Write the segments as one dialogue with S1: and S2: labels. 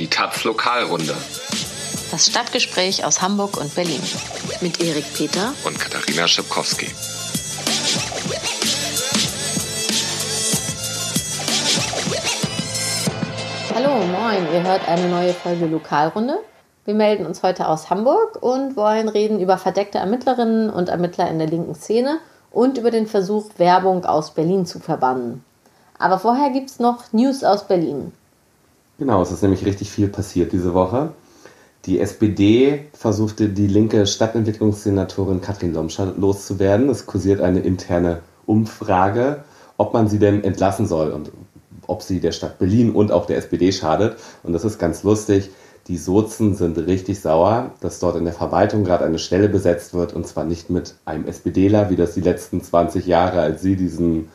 S1: Die Taz Lokalrunde.
S2: Das Stadtgespräch aus Hamburg und Berlin. Mit Erik Peter
S1: und Katharina Schipkowski.
S2: Hallo, moin, ihr hört eine neue Folge Lokalrunde. Wir melden uns heute aus Hamburg und wollen reden über verdeckte Ermittlerinnen und Ermittler in der linken Szene und über den Versuch, Werbung aus Berlin zu verbannen. Aber vorher gibt es noch News aus Berlin.
S3: Genau, es ist nämlich richtig viel passiert diese Woche. Die SPD versuchte, die linke Stadtentwicklungssenatorin Katrin Lomscher loszuwerden. Es kursiert eine interne Umfrage, ob man sie denn entlassen soll und ob sie der Stadt Berlin und auch der SPD schadet. Und das ist ganz lustig. Die Sozen sind richtig sauer, dass dort in der Verwaltung gerade eine Stelle besetzt wird und zwar nicht mit einem SPDler, wie das die letzten 20 Jahre, als sie diesen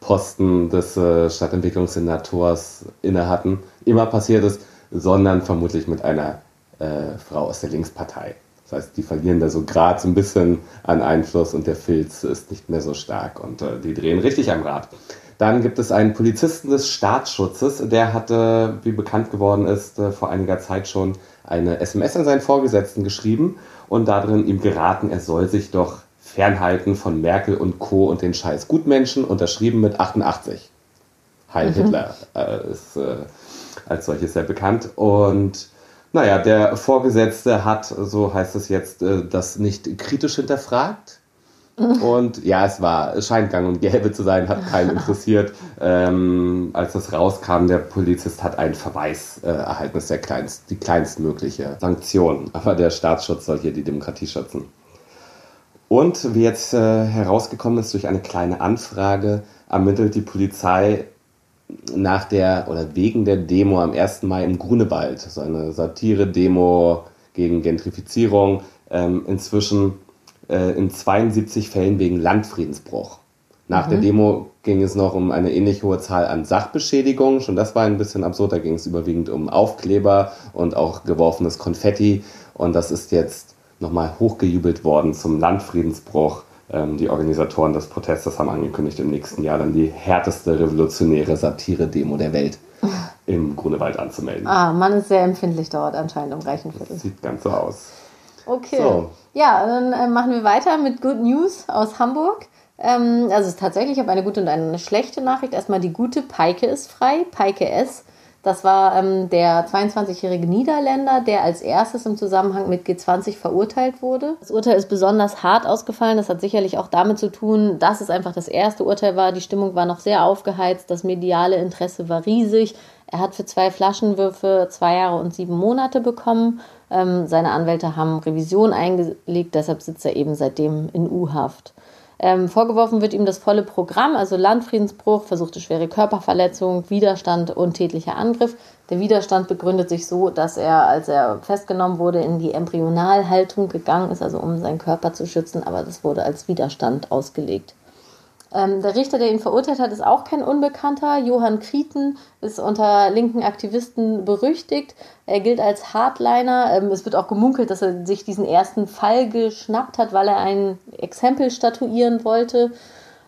S3: Posten des äh, Stadtentwicklungssenators inne hatten, immer passiert ist, sondern vermutlich mit einer äh, Frau aus der Linkspartei. Das heißt, die verlieren da so gerade so ein bisschen an Einfluss und der Filz ist nicht mehr so stark und äh, die drehen richtig am Rad. Dann gibt es einen Polizisten des Staatsschutzes, der hatte, wie bekannt geworden ist, äh, vor einiger Zeit schon eine SMS an seinen Vorgesetzten geschrieben und darin ihm geraten, er soll sich doch fernhalten von Merkel und Co. und den scheiß Gutmenschen, unterschrieben mit 88. Heil mhm. Hitler äh, ist äh, als solches sehr bekannt. Und naja, der Vorgesetzte hat, so heißt es jetzt, äh, das nicht kritisch hinterfragt und ja, es war, es scheint gang und gäbe zu sein, hat keinen interessiert. Ähm, als das rauskam, der Polizist hat einen Verweis äh, erhalten, das ist der kleinst, die kleinstmögliche Sanktion. Aber der Staatsschutz soll hier die Demokratie schützen. Und wie jetzt äh, herausgekommen ist durch eine kleine Anfrage, ermittelt die Polizei nach der oder wegen der Demo am 1. Mai im Grunewald, so eine Satire-Demo gegen Gentrifizierung, ähm, inzwischen äh, in 72 Fällen wegen Landfriedensbruch. Nach mhm. der Demo ging es noch um eine ähnlich hohe Zahl an Sachbeschädigungen. Schon das war ein bisschen absurd. Da ging es überwiegend um Aufkleber und auch geworfenes Konfetti. Und das ist jetzt nochmal hochgejubelt worden zum Landfriedensbruch. Ähm, die Organisatoren des Protestes haben angekündigt, im nächsten Jahr dann die härteste revolutionäre Satire-Demo der Welt im Grunewald anzumelden.
S2: Ah, man ist sehr empfindlich dort anscheinend im Reichenviertel.
S3: Das sieht ganz so aus.
S2: Okay. So. Ja, dann äh, machen wir weiter mit Good News aus Hamburg. Ähm, also es ist tatsächlich, ich habe eine gute und eine schlechte Nachricht. Erstmal die gute, Peike ist frei, Peike S. Das war ähm, der 22-jährige Niederländer, der als erstes im Zusammenhang mit G20 verurteilt wurde. Das Urteil ist besonders hart ausgefallen. Das hat sicherlich auch damit zu tun, dass es einfach das erste Urteil war. Die Stimmung war noch sehr aufgeheizt. Das mediale Interesse war riesig. Er hat für zwei Flaschenwürfe zwei Jahre und sieben Monate bekommen. Ähm, seine Anwälte haben Revision eingelegt, deshalb sitzt er eben seitdem in U-Haft. Ähm, vorgeworfen wird ihm das volle Programm, also Landfriedensbruch, versuchte schwere Körperverletzung, Widerstand und tätlicher Angriff. Der Widerstand begründet sich so, dass er, als er festgenommen wurde, in die Embryonalhaltung gegangen ist, also um seinen Körper zu schützen, aber das wurde als Widerstand ausgelegt. Ähm, der Richter, der ihn verurteilt hat, ist auch kein Unbekannter. Johann Krieten ist unter linken Aktivisten berüchtigt. Er gilt als Hardliner. Ähm, es wird auch gemunkelt, dass er sich diesen ersten Fall geschnappt hat, weil er ein Exempel statuieren wollte.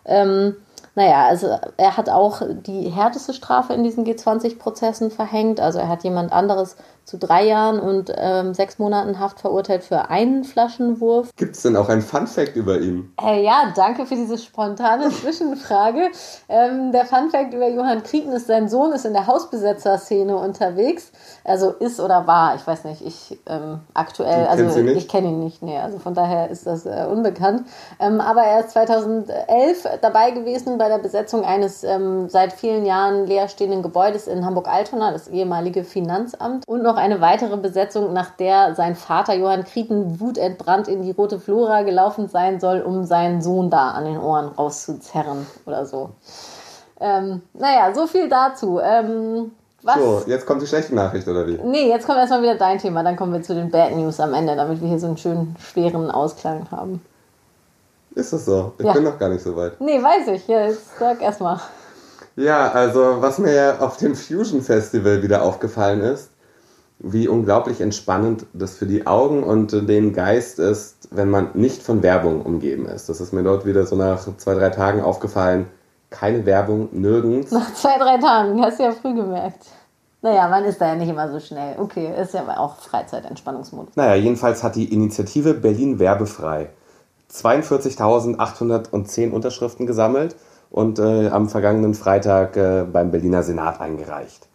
S2: Ähm, naja, also er hat auch die härteste Strafe in diesen G20-Prozessen verhängt. Also er hat jemand anderes zu drei Jahren und ähm, sechs Monaten Haft verurteilt für einen Flaschenwurf.
S3: Gibt es denn auch ein Fun-Fact über ihn?
S2: Äh, ja, danke für diese spontane Zwischenfrage. ähm, der Fun-Fact über Johann Kriegen ist, sein Sohn ist in der Hausbesetzer-Szene unterwegs. Also ist oder war, ich weiß nicht, ich ähm, aktuell, also ich kenne ihn nicht, nee, also von daher ist das äh, unbekannt. Ähm, aber er ist 2011 dabei gewesen bei der Besetzung eines ähm, seit vielen Jahren leerstehenden Gebäudes in Hamburg-Altona, das ehemalige Finanzamt, und noch eine weitere Besetzung, nach der sein Vater Johann Krieten wutentbrannt in die Rote Flora gelaufen sein soll, um seinen Sohn da an den Ohren rauszuzerren oder so. Ähm, naja, so viel dazu. Ähm,
S3: was? So, jetzt kommt die schlechte Nachricht, oder wie?
S2: Nee, jetzt kommt erstmal wieder dein Thema, dann kommen wir zu den Bad News am Ende, damit wir hier so einen schönen, schweren Ausklang haben.
S3: Ist das so? Ich ja. bin noch gar nicht so weit.
S2: Nee, weiß ich. Ja, jetzt sag erstmal.
S3: Ja, also was mir ja auf dem Fusion Festival wieder aufgefallen ist, wie unglaublich entspannend das für die Augen und den Geist ist, wenn man nicht von Werbung umgeben ist. Das ist mir dort wieder so nach zwei, drei Tagen aufgefallen. Keine Werbung, nirgends.
S2: Nach zwei, drei Tagen, hast du ja früh gemerkt. Naja, man ist da ja nicht immer so schnell. Okay, ist ja auch Freizeitentspannungsmodus.
S3: Naja, jedenfalls hat die Initiative Berlin werbefrei 42.810 Unterschriften gesammelt und äh, am vergangenen Freitag äh, beim Berliner Senat eingereicht.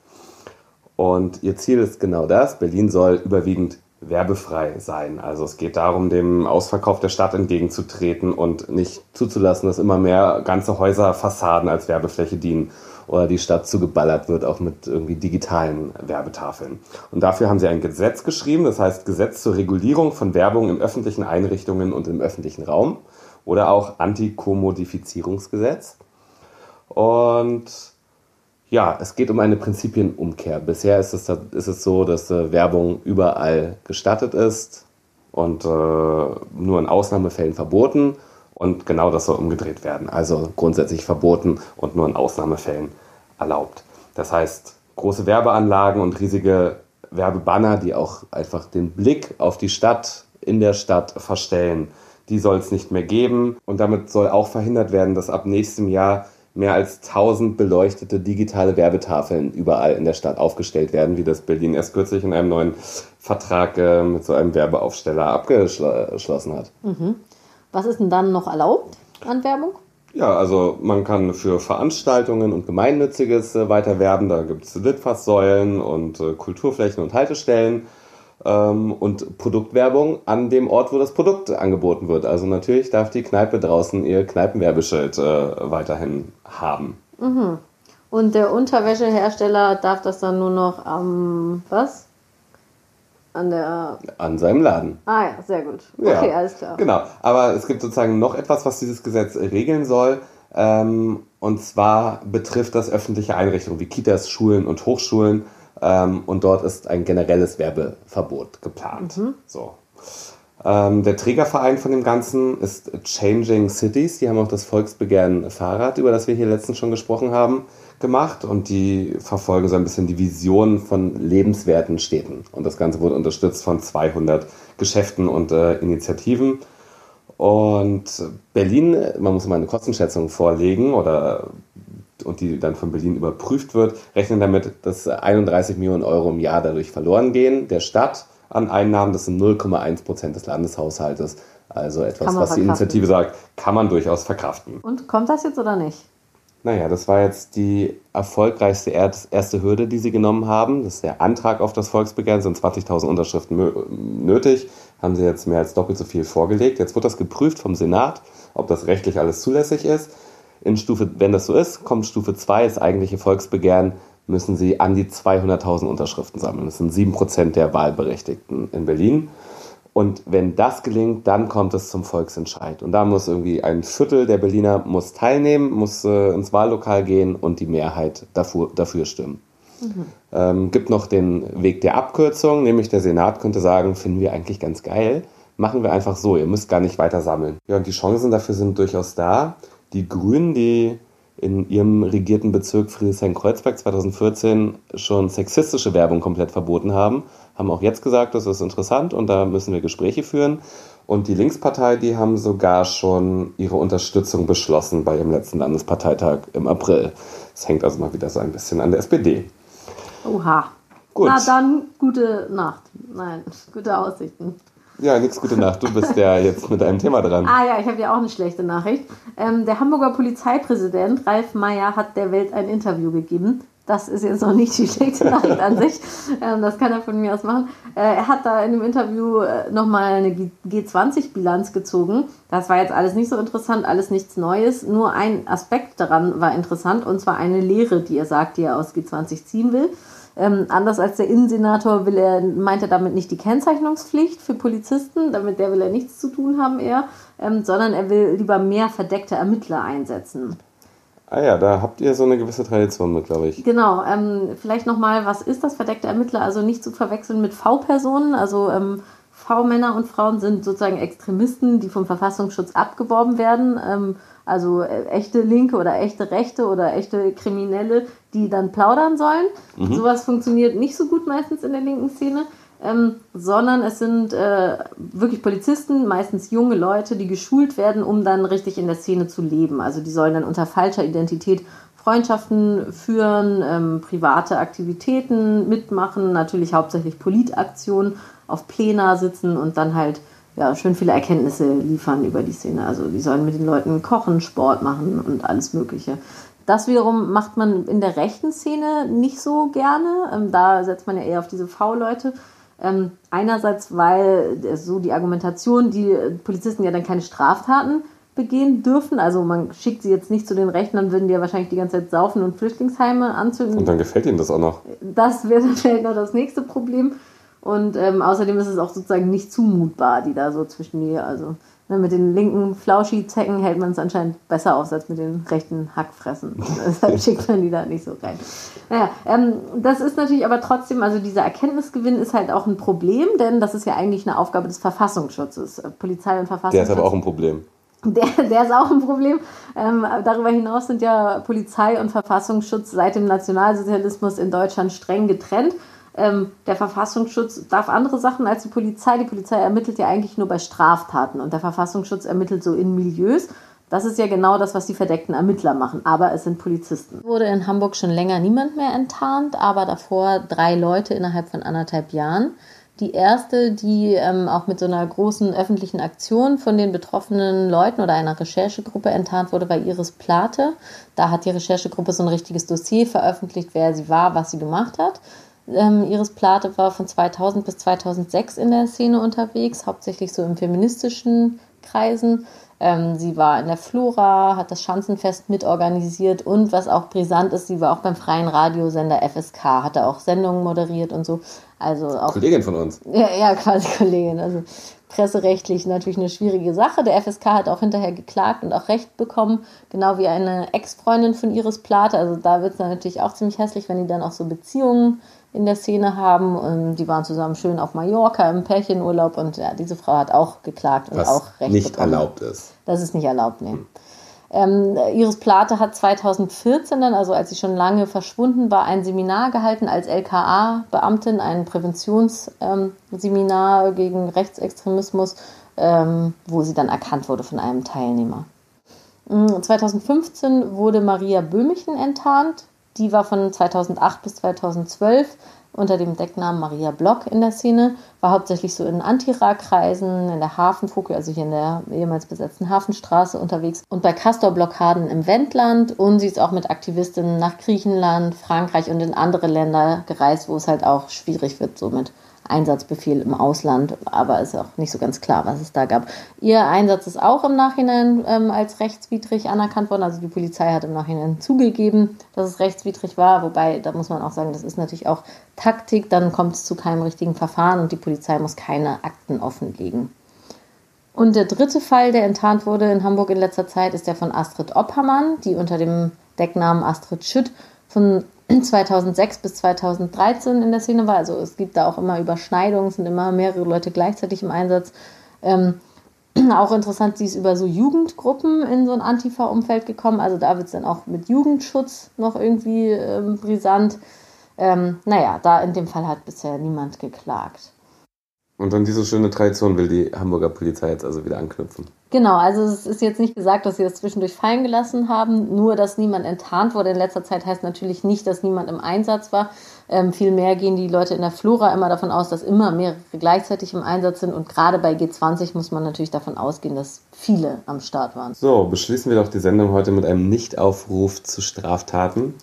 S3: Und ihr Ziel ist genau das. Berlin soll überwiegend werbefrei sein. Also es geht darum, dem Ausverkauf der Stadt entgegenzutreten und nicht zuzulassen, dass immer mehr ganze Häuserfassaden als Werbefläche dienen oder die Stadt zugeballert wird, auch mit irgendwie digitalen Werbetafeln. Und dafür haben sie ein Gesetz geschrieben, das heißt Gesetz zur Regulierung von Werbung in öffentlichen Einrichtungen und im öffentlichen Raum oder auch Antikomodifizierungsgesetz. Und ja, es geht um eine Prinzipienumkehr. Bisher ist es, ist es so, dass äh, Werbung überall gestattet ist und äh, nur in Ausnahmefällen verboten. Und genau das soll umgedreht werden. Also grundsätzlich verboten und nur in Ausnahmefällen erlaubt. Das heißt, große Werbeanlagen und riesige Werbebanner, die auch einfach den Blick auf die Stadt in der Stadt verstellen, die soll es nicht mehr geben. Und damit soll auch verhindert werden, dass ab nächstem Jahr mehr als 1000 beleuchtete digitale Werbetafeln überall in der Stadt aufgestellt werden, wie das Berlin erst kürzlich in einem neuen Vertrag äh, mit so einem Werbeaufsteller abgeschlossen hat.
S2: Mhm. Was ist denn dann noch erlaubt an Werbung?
S3: Ja, also man kann für Veranstaltungen und Gemeinnütziges äh, weiter werben. Da gibt es Litfaßsäulen und äh, Kulturflächen und Haltestellen und Produktwerbung an dem Ort, wo das Produkt angeboten wird. Also natürlich darf die Kneipe draußen ihr Kneipenwerbeschild äh, weiterhin haben.
S2: Mhm. Und der Unterwäschehersteller darf das dann nur noch am was? An der.
S3: An seinem Laden.
S2: Ah ja, sehr gut. Okay, ja, alles klar.
S3: Genau. Aber es gibt sozusagen noch etwas, was dieses Gesetz regeln soll. Ähm, und zwar betrifft das öffentliche Einrichtungen wie Kitas, Schulen und Hochschulen. Ähm, und dort ist ein generelles Werbeverbot geplant. Mhm. So. Ähm, der Trägerverein von dem Ganzen ist Changing Cities. Die haben auch das Volksbegehren Fahrrad, über das wir hier letztens schon gesprochen haben, gemacht. Und die verfolgen so ein bisschen die Vision von lebenswerten Städten. Und das Ganze wurde unterstützt von 200 Geschäften und äh, Initiativen. Und Berlin, man muss mal eine Kostenschätzung vorlegen oder und die dann von Berlin überprüft wird, rechnen damit, dass 31 Millionen Euro im Jahr dadurch verloren gehen, der Stadt an Einnahmen. Das sind 0,1 Prozent des Landeshaushaltes. Also etwas, was die Initiative sagt, kann man durchaus verkraften.
S2: Und kommt das jetzt oder nicht?
S3: Naja, das war jetzt die erfolgreichste erste Hürde, die sie genommen haben. Das ist der Antrag auf das Volksbegehren, sind 20.000 Unterschriften nötig. Haben sie jetzt mehr als doppelt so viel vorgelegt. Jetzt wird das geprüft vom Senat, ob das rechtlich alles zulässig ist. In Stufe, wenn das so ist, kommt Stufe 2, das eigentliche Volksbegehren, müssen sie an die 200.000 Unterschriften sammeln. Das sind 7% der Wahlberechtigten in Berlin. Und wenn das gelingt, dann kommt es zum Volksentscheid. Und da muss irgendwie ein Viertel der Berliner muss teilnehmen, muss äh, ins Wahllokal gehen und die Mehrheit dafür, dafür stimmen. Mhm. Ähm, gibt noch den Weg der Abkürzung, nämlich der Senat könnte sagen, finden wir eigentlich ganz geil, machen wir einfach so, ihr müsst gar nicht weiter sammeln. Ja, und die Chancen dafür sind durchaus da. Die Grünen, die in ihrem regierten Bezirk Friedrichshain-Kreuzberg 2014 schon sexistische Werbung komplett verboten haben, haben auch jetzt gesagt, das ist interessant und da müssen wir Gespräche führen. Und die Linkspartei, die haben sogar schon ihre Unterstützung beschlossen bei ihrem letzten Landesparteitag im April. Das hängt also mal wieder so ein bisschen an der SPD.
S2: Oha. Gut. Na dann, gute Nacht. Nein, gute Aussichten.
S3: Ja, nichts gute Nacht. Du bist ja jetzt mit deinem Thema dran.
S2: Ah ja, ich habe ja auch eine schlechte Nachricht. Ähm, der Hamburger Polizeipräsident Ralf Meyer hat der Welt ein Interview gegeben. Das ist jetzt noch nicht die schlechte Nachricht an sich. Ähm, das kann er von mir aus machen. Äh, er hat da in dem Interview äh, nochmal eine G20-Bilanz gezogen. Das war jetzt alles nicht so interessant, alles nichts Neues. Nur ein Aspekt daran war interessant und zwar eine Lehre, die er sagt, die er aus G20 ziehen will. Ähm, anders als der Innensenator will er, meint er damit nicht die Kennzeichnungspflicht für Polizisten, damit der will er nichts zu tun haben eher, ähm, sondern er will lieber mehr verdeckte Ermittler einsetzen.
S3: Ah ja, da habt ihr so eine gewisse Tradition mit, glaube ich.
S2: Genau, ähm, vielleicht nochmal, was ist das verdeckte Ermittler? Also nicht zu verwechseln mit V-Personen, also ähm, V-Männer und Frauen sind sozusagen Extremisten, die vom Verfassungsschutz abgeworben werden. Ähm, also äh, echte Linke oder echte Rechte oder echte Kriminelle, die dann plaudern sollen. Mhm. Sowas funktioniert nicht so gut meistens in der linken Szene. Ähm, sondern es sind äh, wirklich Polizisten, meistens junge Leute, die geschult werden, um dann richtig in der Szene zu leben. Also die sollen dann unter falscher Identität Freundschaften führen, ähm, private Aktivitäten mitmachen, natürlich hauptsächlich Politaktionen, auf Plena sitzen und dann halt ja, schön viele Erkenntnisse liefern über die Szene. Also die sollen mit den Leuten kochen, Sport machen und alles Mögliche. Das wiederum macht man in der rechten Szene nicht so gerne. Ähm, da setzt man ja eher auf diese V-Leute. Ähm, einerseits, weil so die Argumentation, die Polizisten ja dann keine Straftaten begehen dürfen. Also man schickt sie jetzt nicht zu den Rechten, dann würden die ja wahrscheinlich die ganze Zeit saufen und Flüchtlingsheime anzünden.
S3: Und dann gefällt ihnen das auch noch.
S2: Das wäre dann vielleicht noch das nächste Problem. Und ähm, außerdem ist es auch sozusagen nicht zumutbar, die da so zwischen die, also ne, mit den linken Flauschi-Zecken hält man es anscheinend besser aus als mit den rechten Hackfressen. Deshalb schickt man die da nicht so rein. Naja, ähm, das ist natürlich aber trotzdem, also dieser Erkenntnisgewinn ist halt auch ein Problem, denn das ist ja eigentlich eine Aufgabe des Verfassungsschutzes. Polizei und Verfassungsschutz.
S3: Der ist aber auch ein Problem.
S2: Der, der ist auch ein Problem. Ähm, darüber hinaus sind ja Polizei und Verfassungsschutz seit dem Nationalsozialismus in Deutschland streng getrennt. Ähm, der Verfassungsschutz darf andere Sachen als die Polizei. Die Polizei ermittelt ja eigentlich nur bei Straftaten und der Verfassungsschutz ermittelt so in Milieus. Das ist ja genau das, was die verdeckten Ermittler machen, aber es sind Polizisten. Wurde in Hamburg schon länger niemand mehr enttarnt, aber davor drei Leute innerhalb von anderthalb Jahren. Die erste, die ähm, auch mit so einer großen öffentlichen Aktion von den betroffenen Leuten oder einer Recherchegruppe enttarnt wurde, war Iris Plate. Da hat die Recherchegruppe so ein richtiges Dossier veröffentlicht, wer sie war, was sie gemacht hat. Ähm, Iris Plate war von 2000 bis 2006 in der Szene unterwegs, hauptsächlich so im feministischen Kreisen. Ähm, sie war in der Flora, hat das Schanzenfest mitorganisiert und was auch brisant ist, sie war auch beim freien Radiosender FSK, hatte auch Sendungen moderiert und so. Also auch,
S3: Kollegin von uns.
S2: Ja, ja, quasi Kollegin. Also presserechtlich natürlich eine schwierige Sache. Der FSK hat auch hinterher geklagt und auch Recht bekommen, genau wie eine Ex-Freundin von Iris Plate. Also da wird es natürlich auch ziemlich hässlich, wenn die dann auch so Beziehungen in der Szene haben. Und die waren zusammen schön auf Mallorca im Pärchenurlaub und ja, diese Frau hat auch geklagt und
S3: Was
S2: auch Recht
S3: nicht
S2: bekommen.
S3: erlaubt ist.
S2: Das ist nicht erlaubt, nee. Ähm, Iris Plate hat 2014 dann, also als sie schon lange verschwunden war, ein Seminar gehalten als LKA-Beamtin, ein Präventionsseminar ähm, gegen Rechtsextremismus, ähm, wo sie dann erkannt wurde von einem Teilnehmer. 2015 mm, wurde Maria Böhmichen enttarnt. Die war von 2008 bis 2012 unter dem Decknamen Maria Block in der Szene, war hauptsächlich so in Antira-Kreisen, in der Hafenfuge, also hier in der ehemals besetzten Hafenstraße unterwegs. Und bei Castor-Blockaden im Wendland. Und sie ist auch mit Aktivistinnen nach Griechenland, Frankreich und in andere Länder gereist, wo es halt auch schwierig wird, so mit Einsatzbefehl im Ausland, aber ist auch nicht so ganz klar, was es da gab. Ihr Einsatz ist auch im Nachhinein ähm, als rechtswidrig anerkannt worden. Also die Polizei hat im Nachhinein zugegeben, dass es rechtswidrig war, wobei da muss man auch sagen, das ist natürlich auch Taktik, dann kommt es zu keinem richtigen Verfahren und die Polizei muss keine Akten offenlegen. Und der dritte Fall, der enttarnt wurde in Hamburg in letzter Zeit, ist der von Astrid Oppermann, die unter dem Decknamen Astrid Schütt von 2006 bis 2013 in der Szene war. Also es gibt da auch immer Überschneidungen, sind immer mehrere Leute gleichzeitig im Einsatz. Ähm, auch interessant, sie ist über so Jugendgruppen in so ein Antifa-Umfeld gekommen. Also da wird es dann auch mit Jugendschutz noch irgendwie ähm, brisant. Ähm, naja, da in dem Fall hat bisher niemand geklagt.
S3: Und an diese schöne Tradition will die Hamburger Polizei jetzt also wieder anknüpfen.
S2: Genau, also es ist jetzt nicht gesagt, dass sie das zwischendurch fallen gelassen haben. Nur, dass niemand enttarnt wurde in letzter Zeit, heißt natürlich nicht, dass niemand im Einsatz war. Ähm, vielmehr gehen die Leute in der Flora immer davon aus, dass immer mehrere gleichzeitig im Einsatz sind. Und gerade bei G20 muss man natürlich davon ausgehen, dass viele am Start waren.
S3: So, beschließen wir doch die Sendung heute mit einem Nichtaufruf zu Straftaten.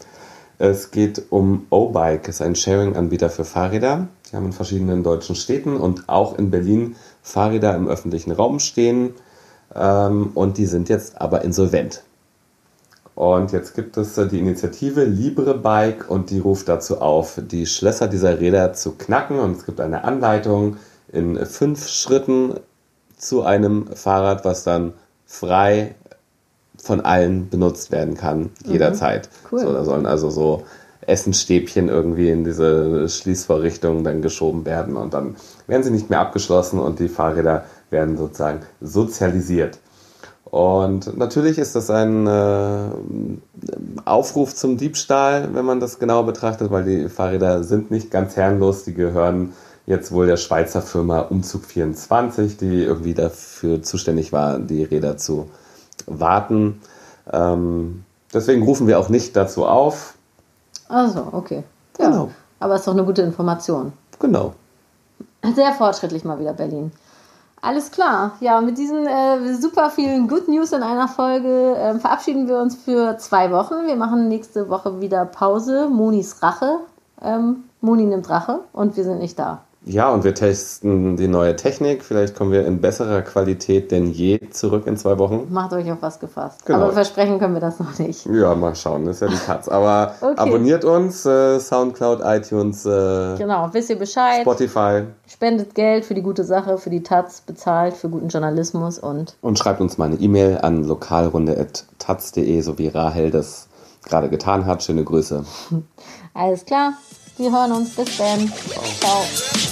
S3: Es geht um O-Bike, ist ein Sharing-Anbieter für Fahrräder. Die haben in verschiedenen deutschen Städten und auch in Berlin Fahrräder im öffentlichen Raum stehen. Ähm, und die sind jetzt aber insolvent. Und jetzt gibt es äh, die Initiative Libre Bike und die ruft dazu auf, die Schlösser dieser Räder zu knacken. Und es gibt eine Anleitung in fünf Schritten zu einem Fahrrad, was dann frei von allen benutzt werden kann, jederzeit. Mhm. Cool. So, da sollen also so Essenstäbchen irgendwie in diese Schließvorrichtung dann geschoben werden und dann werden sie nicht mehr abgeschlossen und die Fahrräder werden sozusagen sozialisiert. Und natürlich ist das ein äh, Aufruf zum Diebstahl, wenn man das genau betrachtet, weil die Fahrräder sind nicht ganz herrenlos, die gehören jetzt wohl der Schweizer Firma Umzug 24, die irgendwie dafür zuständig war, die Räder zu warten. Ähm, Deswegen rufen wir auch nicht dazu auf.
S2: Also, okay. Ja. Genau. Aber ist doch eine gute Information.
S3: Genau.
S2: Sehr fortschrittlich mal wieder Berlin. Alles klar. Ja, mit diesen äh, super vielen Good News in einer Folge äh, verabschieden wir uns für zwei Wochen. Wir machen nächste Woche wieder Pause. Monis Rache. Ähm, Moni nimmt Rache und wir sind nicht da.
S3: Ja, und wir testen die neue Technik. Vielleicht kommen wir in besserer Qualität denn je zurück in zwei Wochen.
S2: Macht euch auf was gefasst. Genau. Aber versprechen können wir das noch nicht.
S3: Ja, mal schauen. Das ist ja die Katz. Aber okay. abonniert uns, äh, Soundcloud, iTunes. Äh,
S2: genau, wisst ihr Bescheid.
S3: Spotify.
S2: Spendet Geld für die gute Sache, für die Taz, bezahlt für guten Journalismus und.
S3: Und schreibt uns mal eine E-Mail an lokalrunde.taz.de, so wie Rahel das gerade getan hat. Schöne Grüße.
S2: Alles klar. Wir hören uns. Bis dann. Ciao. Ciao.